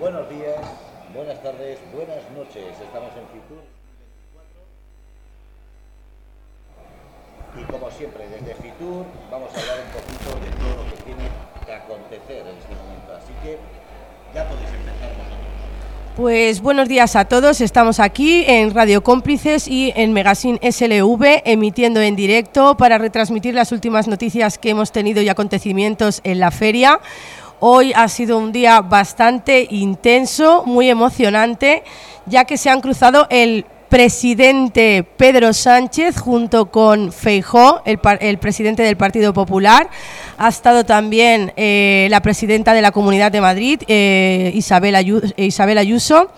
Buenos días, buenas tardes, buenas noches. Estamos en Fitur. Y como siempre, desde Fitur vamos a hablar un poquito de todo lo que tiene que acontecer en este momento. Así que ya podéis empezar vosotros. Pues buenos días a todos, estamos aquí en Radio Cómplices y en Magazine SLV emitiendo en directo para retransmitir las últimas noticias que hemos tenido y acontecimientos en la feria. Hoy ha sido un día bastante intenso, muy emocionante, ya que se han cruzado el presidente Pedro Sánchez junto con Feijó, el, presidente del Partido Popular. Ha estado también eh, la presidenta de la Comunidad de Madrid, eh, Isabel, Ayuso, Isabel Ayuso.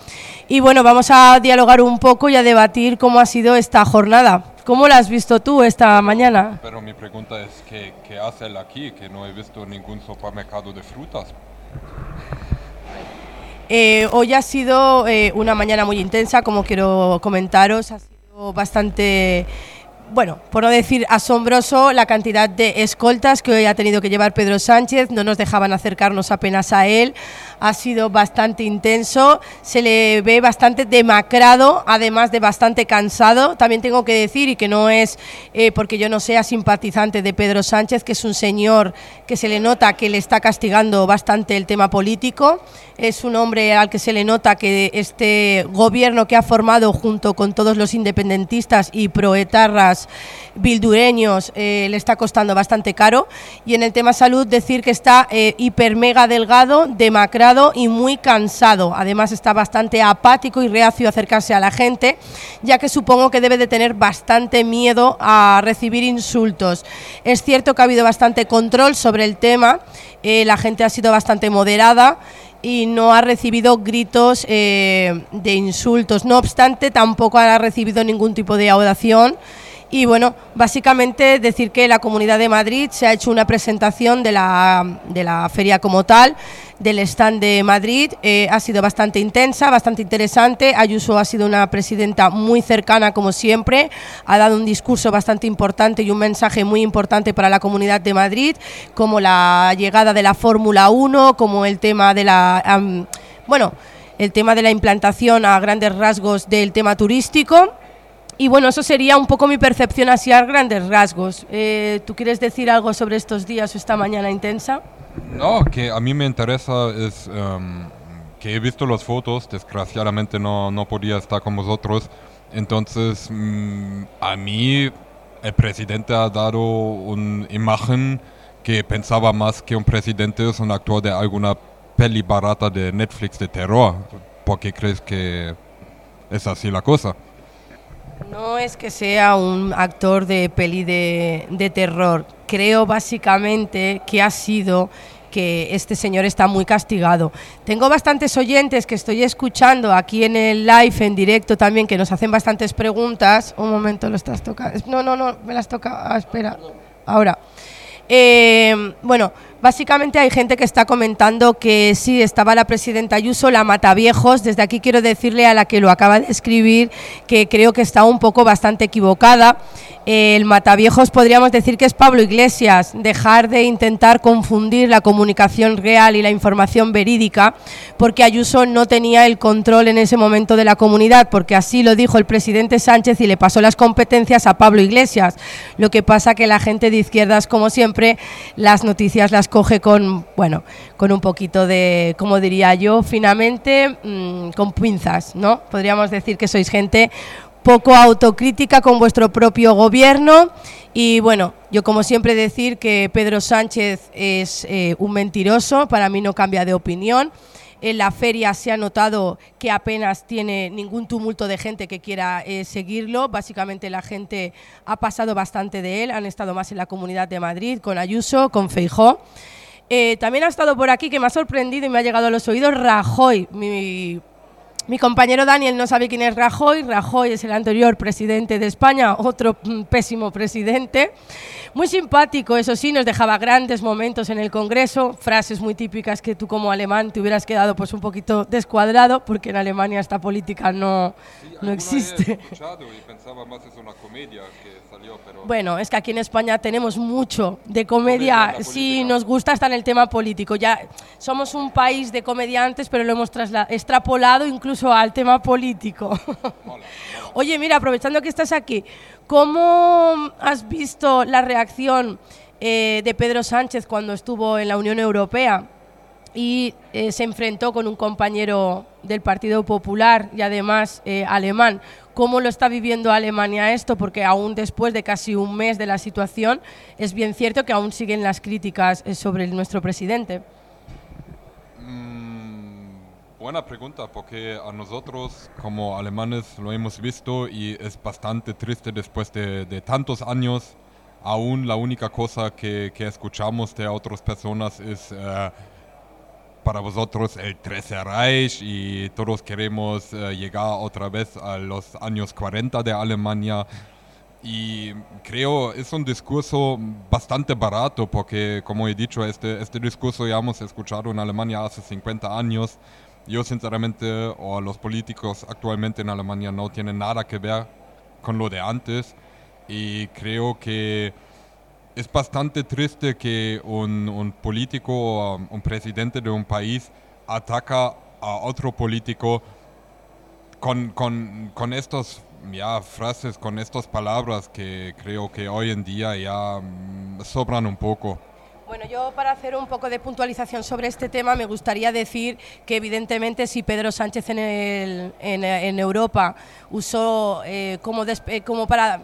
Y bueno, vamos a dialogar un poco y a debatir cómo ha sido esta jornada. ¿Cómo la has visto tú esta mañana? Pero mi pregunta es, ¿qué, qué hace él aquí? Que no he visto ningún supermercado de frutas. Eh, hoy ha sido eh, una mañana muy intensa, como quiero comentaros, ha sido bastante, bueno, por no decir asombroso, la cantidad de escoltas que hoy ha tenido que llevar Pedro Sánchez, no nos dejaban acercarnos apenas a él, ha sido bastante intenso, se le ve bastante demacrado, además de bastante cansado. También tengo que decir, y que no es eh, porque yo no sea simpatizante de Pedro Sánchez, que es un señor que se le nota que le está castigando bastante el tema político, es un hombre al que se le nota que este gobierno que ha formado junto con todos los independentistas y proetarras bildureños eh, le está costando bastante caro. Y en el tema salud decir que está eh, hiper mega delgado, demacrado, y muy cansado. Además está bastante apático y reacio a acercarse a la gente, ya que supongo que debe de tener bastante miedo a recibir insultos. Es cierto que ha habido bastante control sobre el tema, eh, la gente ha sido bastante moderada y no ha recibido gritos eh, de insultos. No obstante, tampoco ha recibido ningún tipo de audación. Y bueno, básicamente decir que la Comunidad de Madrid se ha hecho una presentación de la, de la feria como tal, del stand de Madrid. Eh, ha sido bastante intensa, bastante interesante. Ayuso ha sido una presidenta muy cercana, como siempre. Ha dado un discurso bastante importante y un mensaje muy importante para la Comunidad de Madrid, como la llegada de la Fórmula 1, como el tema de la. Bueno, el tema de la implantación a grandes rasgos del tema turístico. Y bueno, eso sería un poco mi percepción así a grandes rasgos. Eh, ¿Tú quieres decir algo sobre estos días o esta mañana intensa? No, que a mí me interesa es um, que he visto las fotos, desgraciadamente no, no podía estar con vosotros, entonces mm, a mí el presidente ha dado una imagen que pensaba más que un presidente es un actor de alguna peli barata de Netflix de terror. ¿Por qué crees que es así la cosa? No es que sea un actor de peli de, terror. Creo básicamente que ha sido que este señor está muy castigado. Tengo bastantes oyentes que estoy escuchando aquí en el live, en directo también, que nos hacen bastantes preguntas. Un momento, lo estás tocando. No, no, no, me las toca. Ah, espera. Ahora. Eh, bueno, Básicamente hay gente que está comentando que sí, estaba la presidenta Ayuso, la Mataviejos. Desde aquí quiero decirle a la que lo acaba de escribir que creo que está un poco bastante equivocada. El Mataviejos podríamos decir que es Pablo Iglesias, dejar de intentar confundir la comunicación real y la información verídica, porque Ayuso no tenía el control en ese momento de la comunidad, porque así lo dijo el presidente Sánchez y le pasó las competencias a Pablo Iglesias. Lo que pasa que la gente de izquierdas, como siempre, las noticias las coge con, bueno, con un poquito de, como diría yo, finamente, mmm, con pinzas, ¿no? Podríamos decir que sois gente poco autocrítica con vuestro propio gobierno y bueno, yo como siempre decir que Pedro Sánchez es eh, un mentiroso, para mí no cambia de opinión. En la feria se ha notado que apenas tiene ningún tumulto de gente que quiera eh, seguirlo. Básicamente la gente ha pasado bastante de él, han estado más en la Comunidad de Madrid, con Ayuso, con Feijó. Eh, también ha estado por aquí, que me ha sorprendido y me ha llegado a los oídos, Rajoy, mi Mi compañero Daniel no sabe quién es Rajoy. Rajoy es el anterior presidente de España, otro mm, pésimo presidente. Muy simpático, eso sí, nos dejaba grandes momentos en el Congreso, frases muy típicas que tú como alemán te hubieras quedado pues un poquito descuadrado, porque en Alemania esta política no, no existe. Bueno, es que aquí en España tenemos mucho de comedia. sí, nos gusta estar en el tema político. Ya somos un país de comediantes, pero lo hemos extrapolado incluso al tema político. Oye, mira, aprovechando que estás aquí, ¿cómo has visto la reacción eh, de Pedro Sánchez cuando estuvo en la Unión Europea? Y eh, se enfrentó con un compañero del Partido Popular y además eh, alemán. ¿Cómo lo está viviendo Alemania esto? Porque aún después de casi un mes de la situación, es bien cierto que aún siguen las críticas eh, sobre nuestro presidente. Mm, buena pregunta, porque a nosotros como alemanes lo hemos visto y es bastante triste después de, tantos años. Aún la única cosa que, escuchamos de otras personas es para vosotros el 13 Reich y todos queremos eh, llegar otra vez a los años 40 de Alemania. Y creo es un discurso bastante barato porque, como he dicho, este, este discurso ya hemos escuchado en Alemania hace 50 años. Yo sinceramente, o los políticos actualmente en Alemania no tienen nada que ver con lo de antes. Y creo que es bastante triste que un, político o um, un presidente de un país ataca a otro político con, con, estas ya, frases, con estas palabras que creo que hoy en día ya mm, sobran un poco. Bueno, yo para hacer un poco de puntualización sobre este tema me gustaría decir que evidentemente si Pedro Sánchez en, el, en, Europa usó eh, como, como para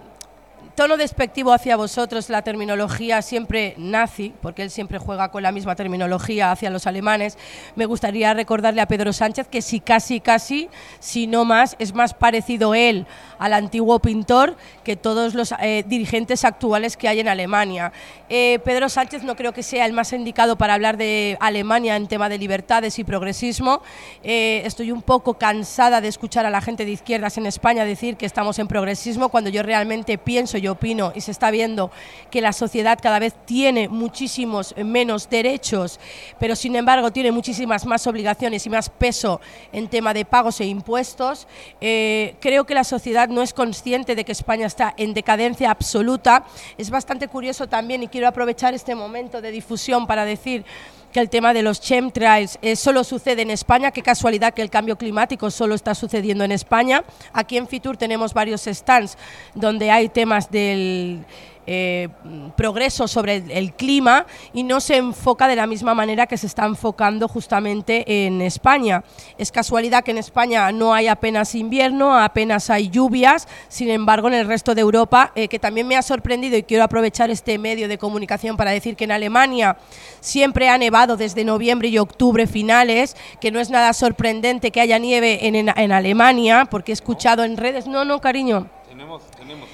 tono despectivo hacia vosotros la terminología siempre nazi, porque él siempre juega con la misma terminología hacia los alemanes, me gustaría recordarle a Pedro Sánchez que si casi, casi, si no más, es más parecido él al antiguo pintor que todos los eh, dirigentes actuales que hay en Alemania. Eh, Pedro Sánchez no creo que sea el más indicado para hablar de Alemania en tema de libertades y progresismo. Eh, estoy un poco cansada de escuchar a la gente de izquierdas en España decir que estamos en progresismo cuando yo realmente pienso yo opino y se está viendo que la sociedad cada vez tiene muchísimos menos derechos, pero sin embargo tiene muchísimas más obligaciones y más peso en tema de pagos e impuestos, eh, creo que la sociedad no es consciente de que España está en decadencia absoluta. Es bastante curioso también y quiero aprovechar este momento de difusión para decir que el tema de los chemtrails eh, solo sucede en España, qué casualidad que el cambio climático solo está sucediendo en España. Aquí en Fitur tenemos varios stands donde hay temas del eh, progreso sobre el, clima y no se enfoca de la misma manera que se está enfocando justamente en España. Es casualidad que en España no hay apenas invierno, apenas hay lluvias, sin embargo en el resto de Europa, eh, que también me ha sorprendido y quiero aprovechar este medio de comunicación para decir que en Alemania siempre ha nevado desde noviembre y octubre finales, que no es nada sorprendente que haya nieve en, en Alemania, porque he escuchado en redes, no, no, cariño. Tenemos,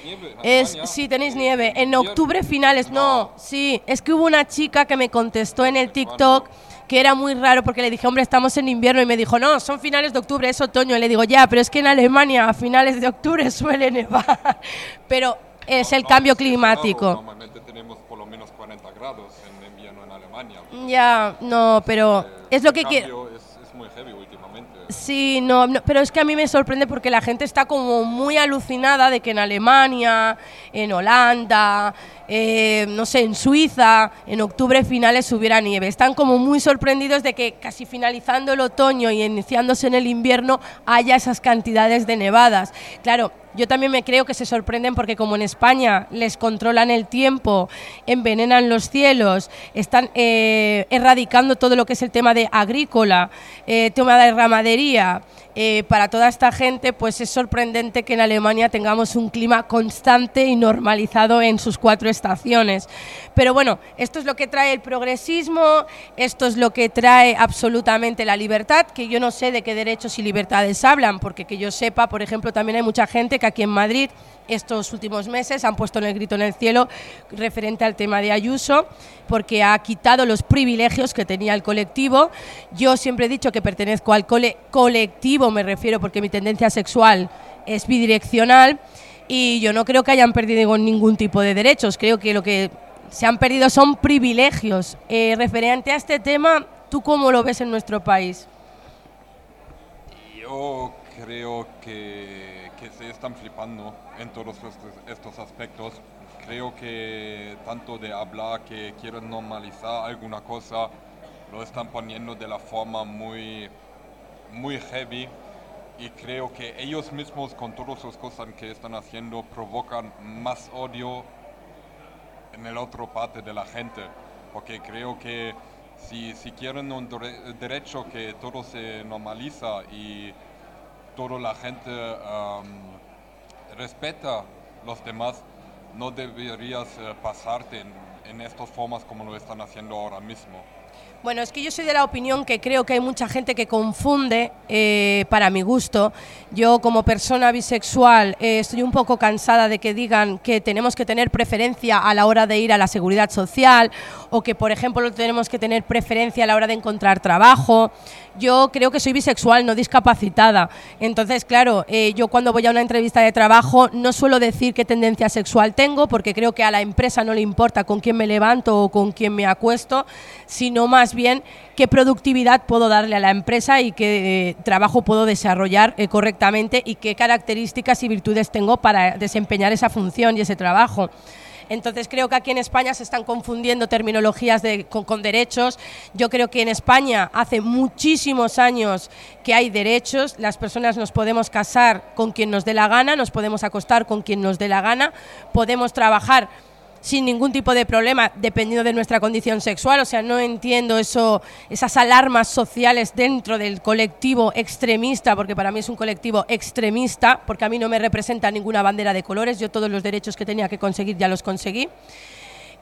nieve. Es, sí, tenéis nieve. En octubre finales, no. Sí, es que hubo una chica que me contestó en el TikTok que era muy raro porque le dije, hombre, estamos en invierno y me dijo, no, son finales de octubre, es otoño. Y le digo, ya, pero es que en Alemania a finales de octubre suele nevar. pero es el cambio climático. Normalmente tenemos por lo menos 40 grados en invierno en Alemania. Ya, no, pero eh, es lo que quiero Sí, no, pero es que a mí me sorprende porque la gente está como muy alucinada de que en Alemania, en Holanda, eh, no sé, en Suiza, en octubre finales hubiera nieve. Están como muy sorprendidos de que casi finalizando el otoño y iniciándose en el invierno haya esas cantidades de nevadas. Claro, yo también me creo que se sorprenden porque como en España les controlan el tiempo, envenenan los cielos, están eh, erradicando todo lo que es el tema de agrícola, eh, tema de ramadería, eh, para toda esta gente, pues es sorprendente que en Alemania tengamos un clima constante y normalizado en sus cuatro estaciones. Pero bueno, esto es lo que trae el progresismo, esto es lo que trae absolutamente la libertad, que yo no sé de qué derechos y libertades hablan, porque que yo sepa, por ejemplo, también hay mucha gente que aquí en Madrid estos últimos meses han puesto el grito en el cielo referente al tema de Ayuso, porque ha quitado los privilegios que tenía el colectivo. Yo siempre he dicho que pertenezco al cole colectivo, me refiero, porque mi tendencia sexual es bidireccional y yo no creo que hayan perdido ningún tipo de derechos, creo que lo que se han perdido son privilegios. Eh, referente a este tema, ¿tú cómo lo ves en nuestro país? Yo creo que, están flipando en todos estos, estos aspectos. Creo que tanto de hablar que quieren normalizar alguna cosa, lo están poniendo de la forma muy, muy heavy y creo que ellos mismos con todas las cosas que están haciendo provocan más odio en la otra parte de la gente, porque creo que si, si quieren un derecho que todo se normaliza y toda la gente respeta los demás, no deberías eh, pasarte en, en estas formas como lo están haciendo ahora mismo. Bueno, es que yo soy de la opinión que creo que hay mucha gente que confunde, eh, para mi gusto. Yo como persona bisexual eh, estoy un poco cansada de que digan que tenemos que tener preferencia a la hora de ir a la seguridad social o que, por ejemplo, tenemos que tener preferencia a la hora de encontrar trabajo. Yo creo que soy bisexual, no discapacitada. Entonces, claro, eh, yo cuando voy a una entrevista de trabajo no suelo decir qué tendencia sexual tengo porque creo que a la empresa no le importa con quién me levanto o con quién me acuesto, sino más bien qué productividad puedo darle a la empresa y qué eh, trabajo puedo desarrollar eh, correctamente y qué características y virtudes tengo para desempeñar esa función y ese trabajo. Entonces creo que aquí en España se están confundiendo terminologías con, derechos. Yo creo que en España hace muchísimos años que hay derechos. Las personas nos podemos casar con quien nos dé la gana, nos podemos acostar con quien nos dé la gana, podemos trabajar sin ningún tipo de problema, dependiendo de nuestra condición sexual. O sea, no entiendo eso, esas alarmas sociales dentro del colectivo extremista, porque para mí es un colectivo extremista, porque a mí no me representa ninguna bandera de colores. Yo todos los derechos que tenía que conseguir ya los conseguí.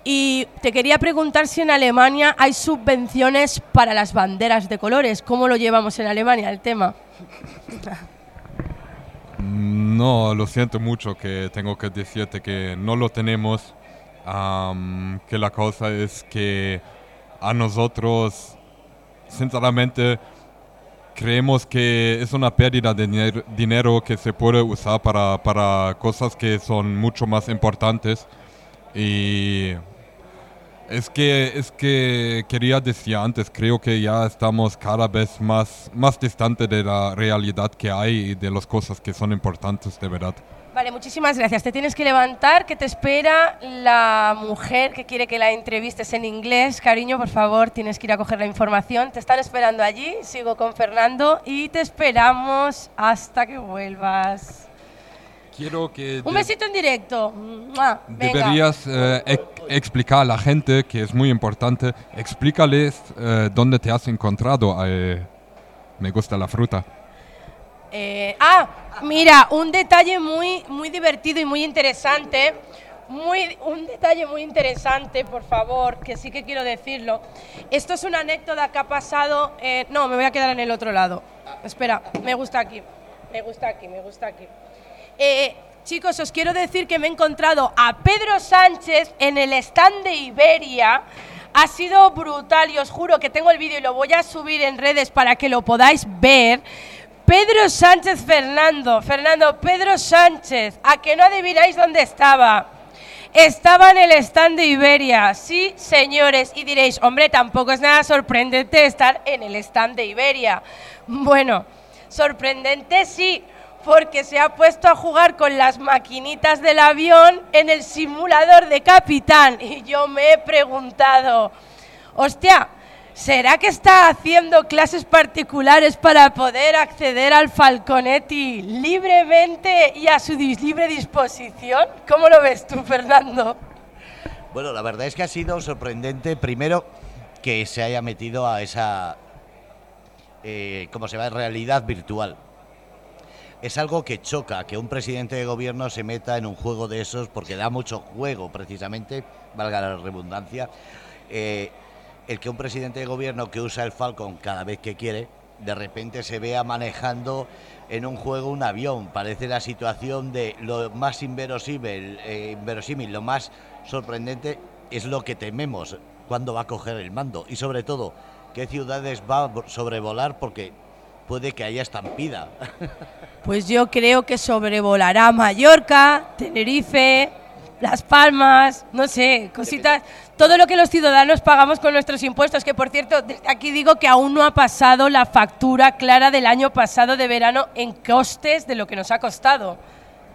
Y te quería preguntar si en Alemania hay subvenciones para las banderas de colores. ¿Cómo lo llevamos en Alemania el tema? No, lo siento mucho que tengo que decirte que no lo tenemos que la cosa es que a nosotros, sinceramente, creemos que es una pérdida de dinero que se puede usar para, para cosas que son mucho más importantes. Y es que, es que quería decir antes, creo que ya estamos cada vez más, más distante de la realidad que hay y de las cosas que son importantes de verdad. Vale, muchísimas gracias. Te tienes que levantar, que te espera la mujer que quiere que la entrevistes en inglés. Cariño, por favor, tienes que ir a coger la información. Te están esperando allí. Sigo con Fernando y te esperamos hasta que vuelvas. Quiero que... Un besito en directo. Deberías eh, explicar a la gente, que es muy importante, explícales eh, dónde te has encontrado. Eh, me gusta la fruta. ah, Mira, un detalle muy, muy divertido y muy interesante. Muy, un detalle muy interesante, por favor, que sí que quiero decirlo. Esto es una anécdota que ha pasado. Eh, no, me voy a quedar en el otro lado. Espera, me gusta aquí. Me gusta aquí, me gusta aquí. Eh, chicos, os quiero decir que me he encontrado a Pedro Sánchez en el stand de Iberia. Ha sido brutal y os juro que tengo el vídeo y lo voy a subir en redes para que lo podáis ver. Pedro Sánchez Fernando. Fernando, Pedro Sánchez. ¿A que no adivináis dónde estaba? Estaba en el stand de Iberia. Sí, señores. Y diréis, hombre, tampoco es nada sorprendente estar en el stand de Iberia. Bueno, sorprendente sí, porque se ha puesto a jugar con las maquinitas del avión en el simulador de capitán. Y yo me he preguntado, hostia, ¿Será que está haciendo clases particulares para poder acceder al Falconetti libremente y a su libre disposición? ¿Cómo lo ves tú, Fernando? Bueno, la verdad es que ha sido sorprendente, primero, que se haya metido a esa, eh, ¿cómo se llama?, realidad virtual. Es algo que choca, que un presidente de gobierno se meta en un juego de esos, porque da mucho juego, precisamente, valga la redundancia. Eh, el que un presidente de gobierno que usa el Falcon cada vez que quiere, de repente se vea manejando en un juego un avión. Parece la situación de lo más inverosímil, eh, inverosímil, lo más sorprendente es lo que tememos cuando va a coger el mando y sobre todo qué ciudades va a sobrevolar porque puede que haya estampida. Pues yo creo que sobrevolará Mallorca, Tenerife, Las Palmas, no sé, cositas, todo lo que los ciudadanos pagamos con nuestros impuestos, que por cierto, desde aquí digo que aún no ha pasado la factura clara del año pasado de verano en costes de lo que nos ha costado.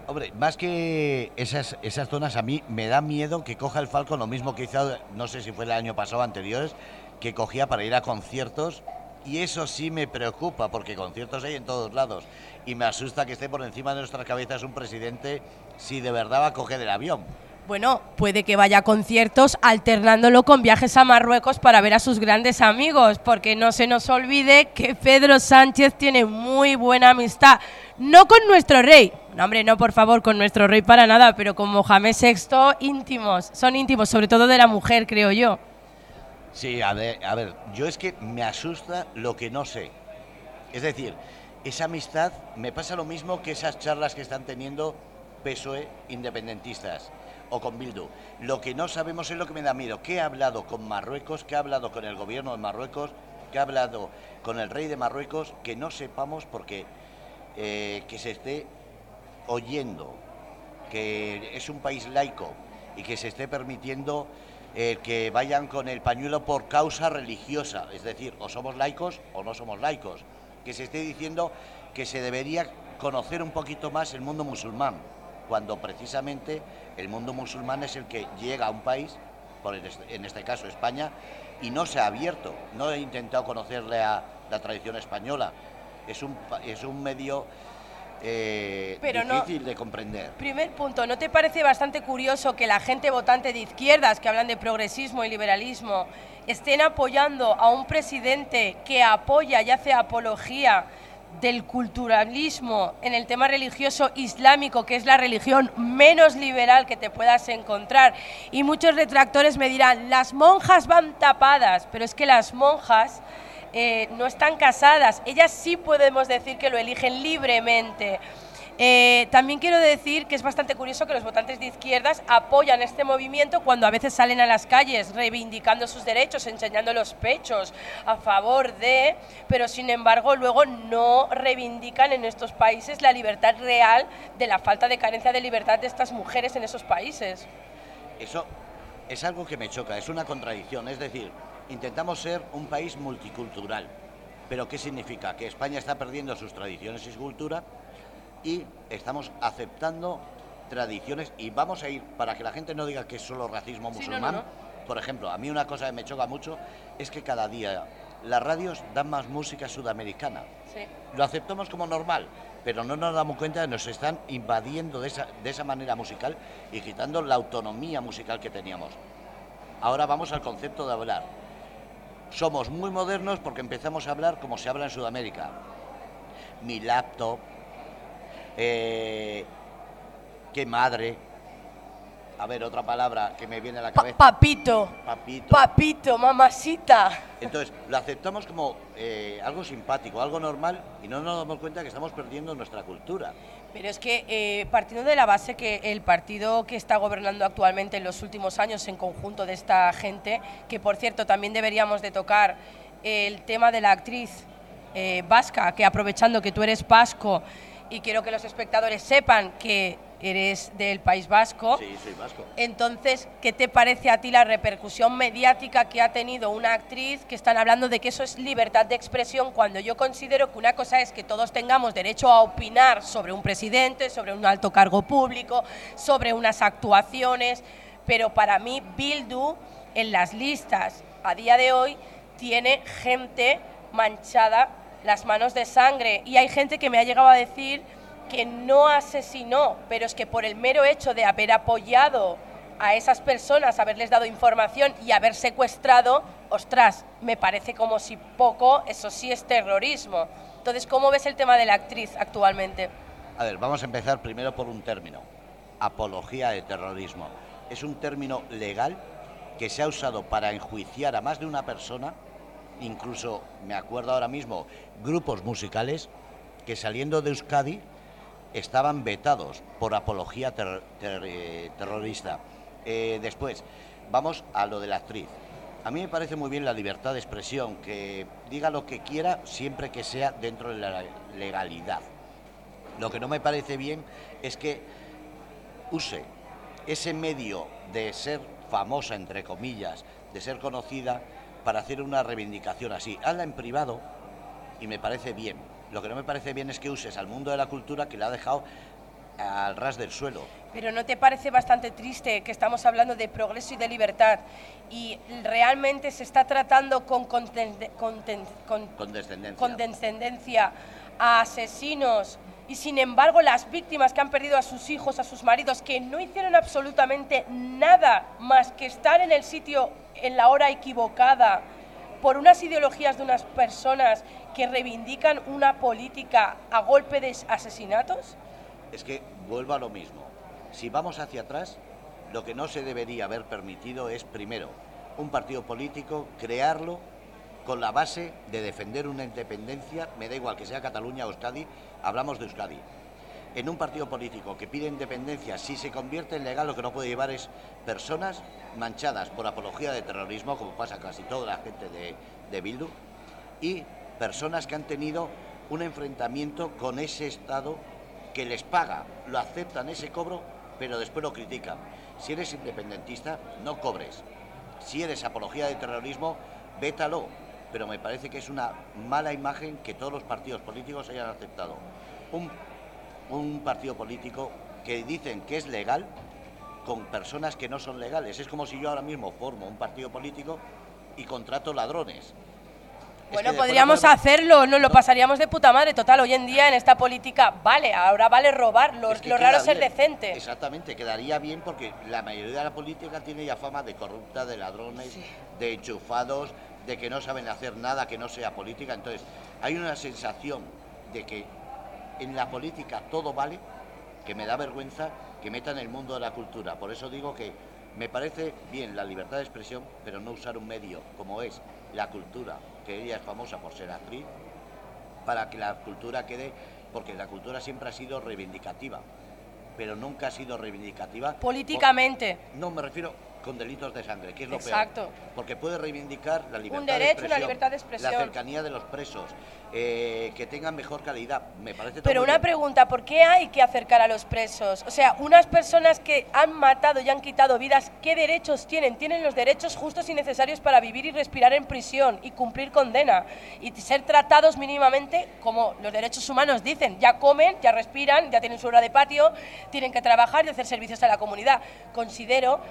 Hombre, más que esas, esas zonas, a mí me da miedo que coja el Falcon lo mismo que hizo, no sé si fue el año pasado o anteriores, que cogía para ir a conciertos y eso sí me preocupa, porque conciertos hay en todos lados. Y me asusta que esté por encima de nuestras cabezas un presidente si de verdad va a coger el avión. Bueno, puede que vaya a conciertos alternándolo con viajes a Marruecos para ver a sus grandes amigos, porque no se nos olvide que Pedro Sánchez tiene muy buena amistad, no con nuestro rey, no hombre, no por favor, con nuestro rey para nada, pero con Mohamed VI íntimos, son íntimos, sobre todo de la mujer, creo yo. Sí, a ver, a ver, yo es que me asusta lo que no sé. Es decir, esa amistad me pasa lo mismo que esas charlas que están teniendo PSOE independentistas o con Bildu. Lo que no sabemos es lo que me da miedo. ¿Qué ha hablado con Marruecos? ¿Qué ha hablado con el gobierno de Marruecos? ¿Qué ha hablado con el rey de Marruecos? Que no sepamos porque eh, que se esté oyendo que es un país laico y que se esté permitiendo eh, que vayan con el pañuelo por causa religiosa, es decir, o somos laicos o no somos laicos, que se esté diciendo que se debería conocer un poquito más el mundo musulmán, cuando precisamente el mundo musulmán es el que llega a un país, por en este caso España, y no se ha abierto, no he intentado conocerle a la tradición española, es un, es un medio eh, difícil de comprender. Primer punto, ¿no te parece bastante curioso que la gente votante de izquierdas, que hablan de progresismo y liberalismo, estén apoyando a un presidente que apoya y hace apología del culturalismo en el tema religioso islámico, que es la religión menos liberal que te puedas encontrar. Y muchos retractores me dirán, las monjas van tapadas, pero es que las monjas eh, no están casadas. Ellas sí podemos decir que lo eligen libremente. Eh, también quiero decir que es bastante curioso que los votantes de izquierdas apoyan este movimiento cuando a veces salen a las calles reivindicando sus derechos, enseñando los pechos a favor de, pero sin embargo luego no reivindican en estos países la libertad real de la falta de carencia de libertad de estas mujeres en esos países. Eso es algo que me choca, es una contradicción, es decir, intentamos ser un país multicultural. ¿Pero qué significa? Que España está perdiendo sus tradiciones y su cultura y estamos aceptando tradiciones y vamos a ir, para que la gente no diga que es solo racismo musulmán, por ejemplo, a mí una cosa que me choca mucho es que cada día las radios dan más música sudamericana. Lo aceptamos como normal, pero no nos damos cuenta de que nos están invadiendo de esa, de esa manera musical y quitando la autonomía musical que teníamos. Ahora vamos al concepto de hablar somos muy modernos porque empezamos a hablar como se habla en Sudamérica. Mi laptop, eh, qué madre. A ver, otra palabra que me viene a la cabeza. papito. Papito. Papito, mamacita. Entonces, lo aceptamos como eh, algo simpático, algo normal, y no nos damos cuenta que estamos perdiendo nuestra cultura. Pero es que eh, partiendo de la base que el partido que está gobernando actualmente en los últimos años en conjunto de esta gente, que por cierto también deberíamos de tocar el tema de la actriz eh, vasca, que aprovechando que tú eres vasco y quiero que los espectadores sepan que eres del País Vasco. Sí, soy vasco. Entonces, ¿qué te parece a ti la repercusión mediática que ha tenido una actriz que están hablando de que eso es libertad de expresión cuando yo considero que una cosa es que todos tengamos derecho a opinar sobre un presidente, sobre un alto cargo público, sobre unas actuaciones, pero para mí Bildu en las listas a día de hoy tiene gente manchada las manos de sangre y hay gente que me ha llegado a decir que no asesinó, pero es que por el mero hecho de haber apoyado a esas personas, haberles dado información y haber secuestrado, ostras, me parece como si poco, eso sí es terrorismo. Entonces, ¿cómo ves el tema de la actriz actualmente? A ver, vamos a empezar primero por un término, apología de terrorismo. Es un término legal que se ha usado para enjuiciar a más de una persona, incluso, me acuerdo ahora mismo, grupos musicales que saliendo de Euskadi estaban vetados por apología eh, terrorista. Eh, después, vamos a lo de la actriz. A mí me parece muy bien la libertad de expresión, que diga lo que quiera siempre que sea dentro de la legalidad. Lo que no me parece bien es que use ese medio de ser famosa, entre comillas, de ser conocida, para hacer una reivindicación así. Hazla en privado y me parece bien. Lo que no me parece bien es que uses al mundo de la cultura que la ha dejado al ras del suelo. Pero ¿no te parece bastante triste que estamos hablando de progreso y de libertad y realmente se está tratando con, con, condescendencia a asesinos y sin embargo las víctimas que han perdido a sus hijos, a sus maridos, que no hicieron absolutamente nada más que estar en el sitio en la hora equivocada por unas ideologías de unas personas que reivindican una política a golpe de asesinatos? Es que vuelvo a lo mismo. Si vamos hacia atrás, lo que no se debería haber permitido es, primero, un partido político, crearlo con la base de defender una independencia, me da igual que sea Cataluña o Euskadi, hablamos de Euskadi. En un partido político que pide independencia, si se convierte en legal, lo que no puede llevar es personas manchadas por apología de terrorismo, como pasa casi toda la gente de, de Bildu, y personas que han tenido un enfrentamiento con ese Estado que les paga, lo aceptan ese cobro, pero después lo critican. Si eres independentista, no cobres. Si eres apología de terrorismo, vétalo pero me parece que es una mala imagen que todos los partidos políticos hayan aceptado. Un, partido político que dicen que es legal con personas que no son legales. Es como si yo ahora mismo formo un partido político y contrato ladrones. Bueno, podríamos hacerlo, nos lo pasaríamos de puta madre. Total, hoy en día en esta política, vale, ahora vale robar, lo, raro es ser decente. Exactamente, quedaría bien porque la mayoría de la política tiene ya fama de corrupta, de ladrones, de enchufados, de que no saben hacer nada que no sea política. Entonces, hay una sensación de que en la política todo vale, que me da vergüenza que metan el mundo de la cultura. Por eso digo que me parece bien la libertad de expresión, pero no usar un medio como es la cultura, que ella es famosa por ser actriz, para que la cultura quede, porque la cultura siempre ha sido reivindicativa, pero nunca ha sido reivindicativa. Políticamente. no, me refiero con delitos de sangre, que es lo Exacto. Porque puede reivindicar la libertad Un derecho, de una libertad de expresión. La cercanía de los presos, eh, que tengan mejor calidad. Me parece Pero una pregunta, ¿por qué hay que acercar a los presos? O sea, unas personas que han matado y han quitado vidas, ¿qué derechos tienen? Tienen los derechos justos y necesarios para vivir y respirar en prisión y cumplir condena y ser tratados mínimamente como los derechos humanos dicen. Ya comen, ya respiran, ya tienen su hora de patio, tienen que trabajar y hacer servicios a la comunidad. Considero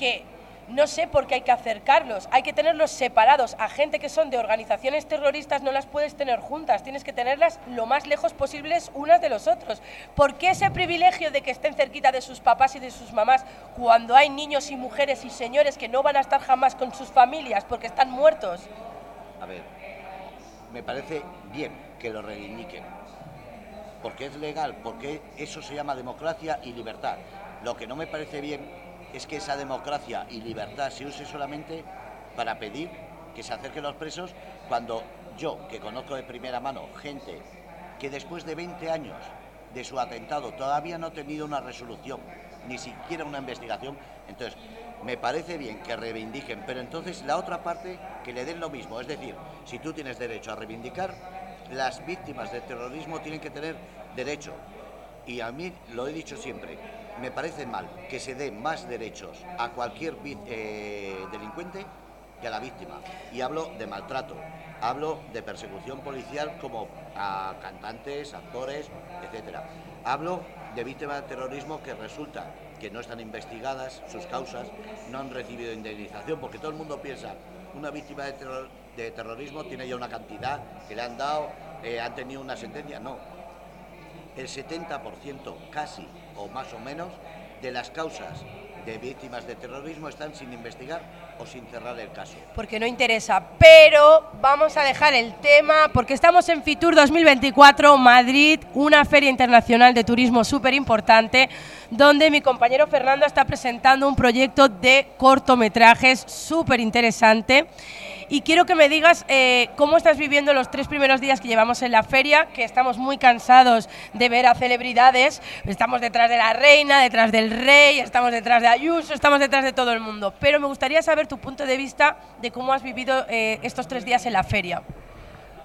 que no sé por qué hay que acercarlos, hay que tenerlos separados. A gente que son de organizaciones terroristas no las puedes tener juntas, tienes que tenerlas lo más lejos posibles unas de los otros. ¿Por qué ese privilegio de que estén cerquita de sus papás y de sus mamás cuando hay niños y mujeres y señores que no van a estar jamás con sus familias porque están muertos? A ver, me parece bien que lo reivindiquen, porque es legal, porque eso se llama democracia y libertad. Lo que no me parece bien es que esa democracia y libertad se use solamente para pedir que se acerquen los presos cuando yo, que conozco de primera mano gente que después de 20 años de su atentado todavía no ha tenido una resolución, ni siquiera una investigación, entonces me parece bien que reivindiquen, pero entonces la otra parte que le den lo mismo, es decir, si tú tienes derecho a reivindicar, las víctimas del terrorismo tienen que tener derecho. Y a mí lo he dicho siempre, me parece mal que se dé más derechos a cualquier eh, delincuente que a la víctima. Y hablo de maltrato, hablo de persecución policial como a cantantes, actores, etcétera. Hablo de víctimas de terrorismo que resulta que no están investigadas sus causas, no han recibido indemnización, porque todo el mundo piensa, una víctima de, terrorismo tiene ya una cantidad que le han dado, eh, han tenido una sentencia. No, el 70% casi o más o menos de las causas de víctimas de terrorismo están sin investigar o sin cerrar el caso. Porque no interesa, pero vamos a dejar el tema porque estamos en Fitur 2024 Madrid, una feria internacional de turismo súper importante, donde mi compañero Fernando está presentando un proyecto de cortometrajes súper interesante Y quiero que me digas eh, cómo estás viviendo los tres primeros días que llevamos en la feria, que estamos muy cansados de ver a celebridades. Estamos detrás de la reina, detrás del rey, estamos detrás de Ayuso, estamos detrás de todo el mundo. Pero me gustaría saber tu punto de vista de cómo has vivido eh, estos tres días en la feria.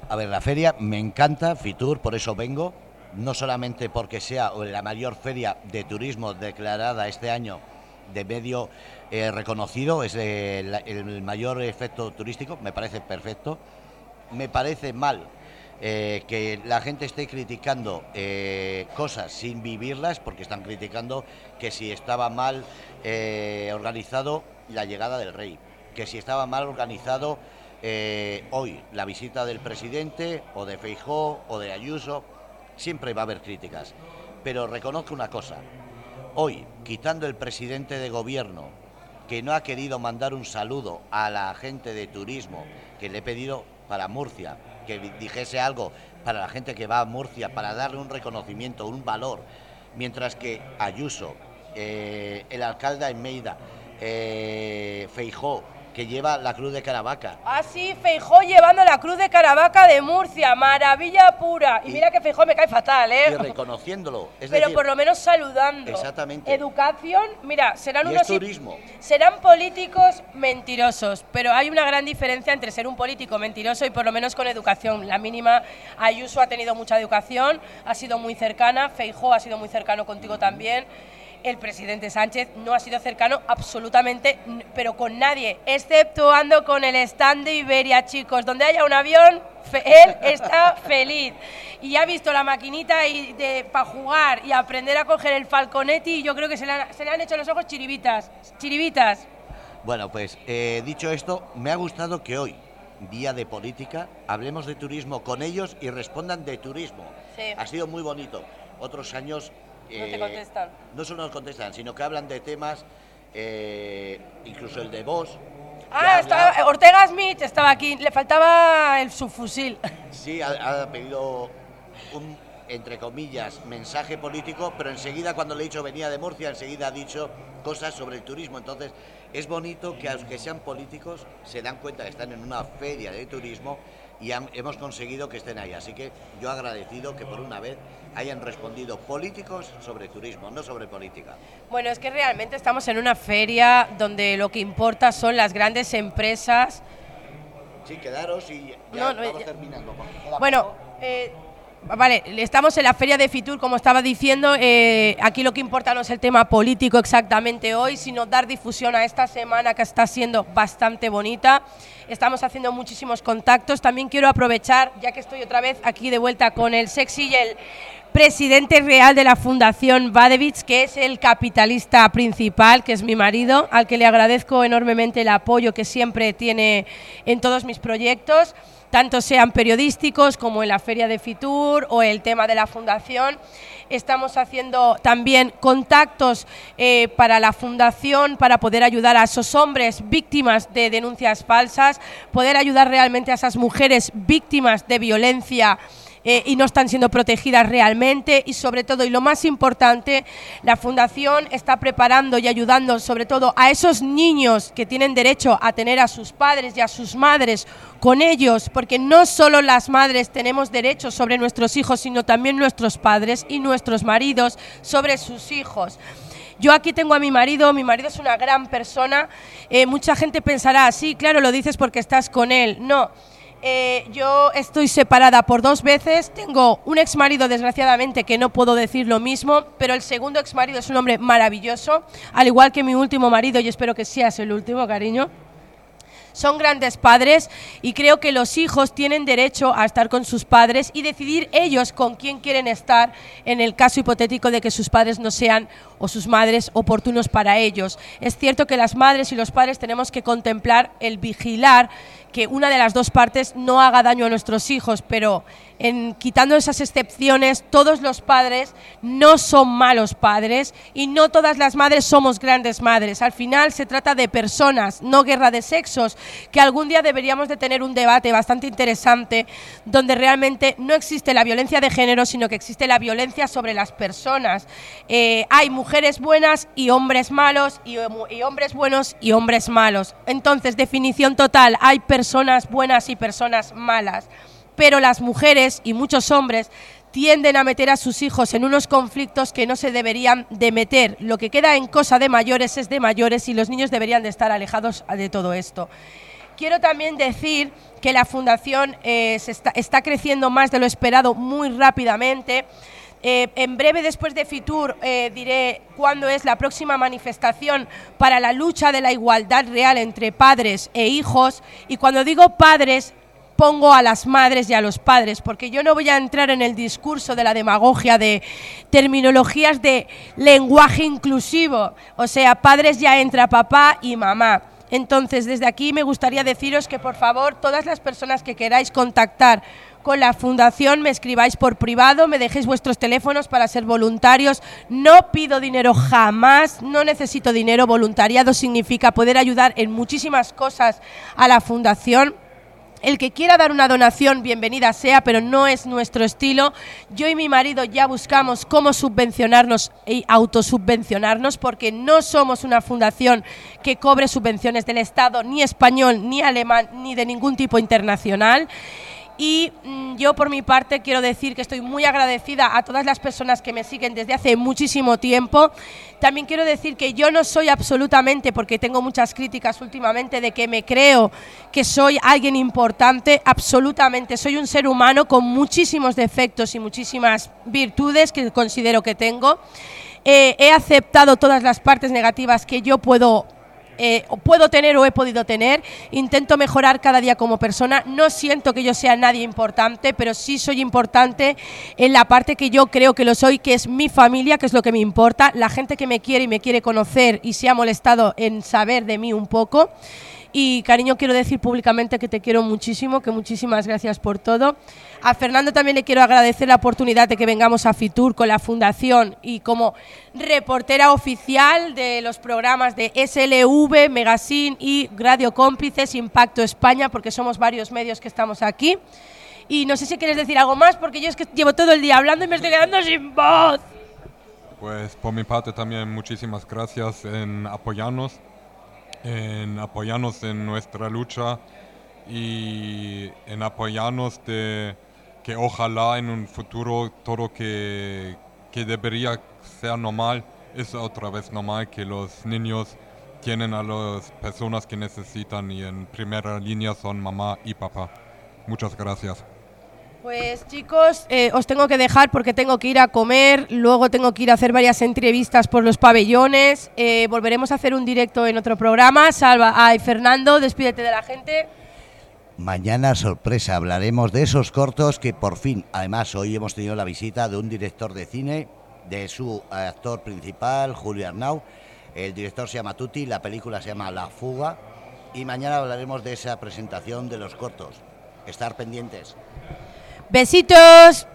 A ver, la feria me encanta, Fitur, por eso vengo. No solamente porque sea la mayor feria de turismo declarada este año de medio eh, reconocido, es el, el, mayor efecto turístico, me parece perfecto. Me parece mal eh, que la gente esté criticando eh, cosas sin vivirlas, porque están criticando que si estaba mal organizado la llegada del rey, que si estaba mal organizado hoy la visita del presidente o de Feijó o de Ayuso, siempre va a haber críticas. Pero reconozco una cosa, hoy, quitando el presidente de gobierno, que no ha querido mandar un saludo a la gente de turismo, que le he pedido para Murcia, que dijese algo para la gente que va a Murcia, para darle un reconocimiento, un valor, mientras que Ayuso, eh, el alcalde en Meida, eh, Feijó, que lleva la Cruz de Caravaca. Ah, sí, Feijó llevando la Cruz de Caravaca de Murcia, maravilla pura. Y, mira que Feijó me cae fatal, ¿eh? Y reconociéndolo. Pero por lo menos saludando. Exactamente. Educación, mira, serán y unos. Es turismo. Serán políticos mentirosos, pero hay una gran diferencia entre ser un político mentiroso y por lo menos con educación. La mínima, Ayuso ha tenido mucha educación, ha sido muy cercana, Feijó ha sido muy cercano contigo también el presidente Sánchez no ha sido cercano absolutamente, pero con nadie, exceptuando con el stand de Iberia, chicos. Donde haya un avión, él está feliz. Y ha visto la maquinita y para jugar y aprender a coger el falconetti y yo creo que se le, han, hecho los ojos chiribitas. Chiribitas. Bueno, pues eh, dicho esto, me ha gustado que hoy, día de política, hablemos de turismo con ellos y respondan de turismo. Ha sido muy bonito. Otros años no te eh, contestan. No solo nos contestan, sino que hablan de temas, eh, incluso el de vos. Ah, estaba, Ortega Smith estaba aquí, le faltaba el subfusil. Sí, ha, pedido un, entre comillas, mensaje político, pero enseguida cuando le he dicho venía de Murcia, enseguida ha dicho cosas sobre el turismo. Entonces, es bonito que a los que sean políticos se dan cuenta que están en una feria de turismo y hemos conseguido que estén ahí. Así que yo agradecido que por una vez hayan respondido políticos sobre turismo, no sobre política. Bueno, es que realmente estamos en una feria donde lo que importa son las grandes empresas. Sí, quedaros y ya no, terminando. Bueno, eh, Vale, estamos en la feria de Fitur, como estaba diciendo, eh, aquí lo que importa no es el tema político exactamente hoy, sino dar difusión a esta semana que está siendo bastante bonita. Estamos haciendo muchísimos contactos. También quiero aprovechar, ya que estoy otra vez aquí de vuelta con el sexy y el presidente real de la Fundación Badevich, que es el capitalista principal, que es mi marido, al que le agradezco enormemente el apoyo que siempre tiene en todos mis proyectos tanto sean periodísticos como en la Feria de Fitur o el tema de la Fundación. Estamos haciendo también contactos eh, para la Fundación para poder ayudar a esos hombres víctimas de denuncias falsas, poder ayudar realmente a esas mujeres víctimas de violencia eh, y no están siendo protegidas realmente y sobre todo, y lo más importante, la Fundación está preparando y ayudando sobre todo a esos niños que tienen derecho a tener a sus padres y a sus madres con ellos, porque no solo las madres tenemos derechos sobre nuestros hijos, sino también nuestros padres y nuestros maridos sobre sus hijos. Yo aquí tengo a mi marido, mi marido es una gran persona. Eh, mucha gente pensará, sí, claro, lo dices porque estás con él. No, eh, yo estoy separada por dos veces. Tengo un ex marido, desgraciadamente, que no puedo decir lo mismo, pero el segundo ex marido es un hombre maravilloso, al igual que mi último marido, y espero que seas el último, cariño son grandes padres y creo que los hijos tienen derecho a estar con sus padres y decidir ellos con quién quieren estar en el caso hipotético de que sus padres no sean o sus madres oportunos para ellos. Es cierto que las madres y los padres tenemos que contemplar el vigilar que una de las dos partes no haga daño a nuestros hijos, pero en quitando esas excepciones, todos los padres no son malos padres y no todas las madres somos grandes madres. Al final se trata de personas, no guerra de sexos, que algún día deberíamos de tener un debate bastante interesante donde realmente no existe la violencia de género, sino que existe la violencia sobre las personas. Eh, hay mujeres buenas y hombres malos y, hombres buenos y hombres malos. Entonces, definición total, hay personas buenas y personas malas, pero las mujeres y muchos hombres tienden a meter a sus hijos en unos conflictos que no se deberían de meter. Lo que queda en cosa de mayores es de mayores y los niños deberían de estar alejados de todo esto. Quiero también decir que la fundación eh, está creciendo más de lo esperado muy rápidamente. Eh, en breve, después de Fitur, eh, diré cuándo es la próxima manifestación para la lucha de la igualdad real entre padres e hijos. Y cuando digo padres, pongo a las madres y a los padres, porque yo no voy a entrar en el discurso de la demagogia de terminologías de lenguaje inclusivo. O sea, padres ya entra papá y mamá. Entonces, desde aquí me gustaría deciros que por favor todas las personas que queráis contactar con la fundación me escribáis por privado, me dejéis vuestros teléfonos para ser voluntarios. No pido dinero jamás, no necesito dinero. Voluntariado significa poder ayudar en muchísimas cosas a la fundación el que quiera dar una donación, bienvenida sea, pero no es nuestro estilo. Yo y mi marido ya buscamos cómo subvencionarnos y autosubvencionarnos, porque no somos una fundación que cobre subvenciones del Estado, ni español, ni alemán, ni de ningún tipo internacional. Y mm, yo por mi parte quiero decir que estoy muy agradecida a todas las personas que me siguen desde hace muchísimo tiempo. También quiero decir que yo no soy absolutamente, porque tengo muchas críticas últimamente de que me creo que soy alguien importante, absolutamente. Soy un ser humano con muchísimos defectos y muchísimas virtudes que considero que tengo. Eh, he aceptado todas las partes negativas que yo puedo eh, puedo tener o he podido tener. Intento mejorar cada día como persona. No siento que yo sea nadie importante, pero sí soy importante en la parte que yo creo que lo soy, que es mi familia, que es lo que me importa, la gente que me quiere y me quiere conocer y se ha molestado en saber de mí un poco. Y cariño, quiero decir públicamente que te quiero muchísimo, que muchísimas gracias por todo. A Fernando también le quiero agradecer la oportunidad de que vengamos a Fitur con la Fundación y como reportera oficial de los programas de SLV, Megacin y Radio Cómplices, Impacto España, porque somos varios medios que estamos aquí. Y no sé si quieres decir algo más, porque yo es que llevo todo el día hablando y me estoy quedando sin voz. Pues por mi parte también muchísimas gracias en apoyarnos en apoyarnos en nuestra lucha y en apoyarnos de que ojalá en un futuro todo que, que debería ser normal es otra vez normal que los niños tienen a las personas que necesitan y en primera línea son mamá y papá. Muchas gracias. Pues chicos, eh, os tengo que dejar porque tengo que ir a comer, luego tengo que ir a hacer varias entrevistas por los pabellones, eh, volveremos a hacer un directo en otro programa. Salva, ay Fernando, despídete de la gente. Mañana sorpresa, hablaremos de esos cortos que por fin, además hoy hemos tenido la visita de un director de cine, de su actor principal, Julio Arnau. El director se llama Tuti, la película se llama La Fuga y mañana hablaremos de esa presentación de los cortos. Estar pendientes. Besitos.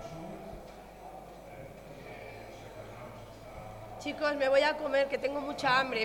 Chicos, me voy a comer, que tengo mucha hambre.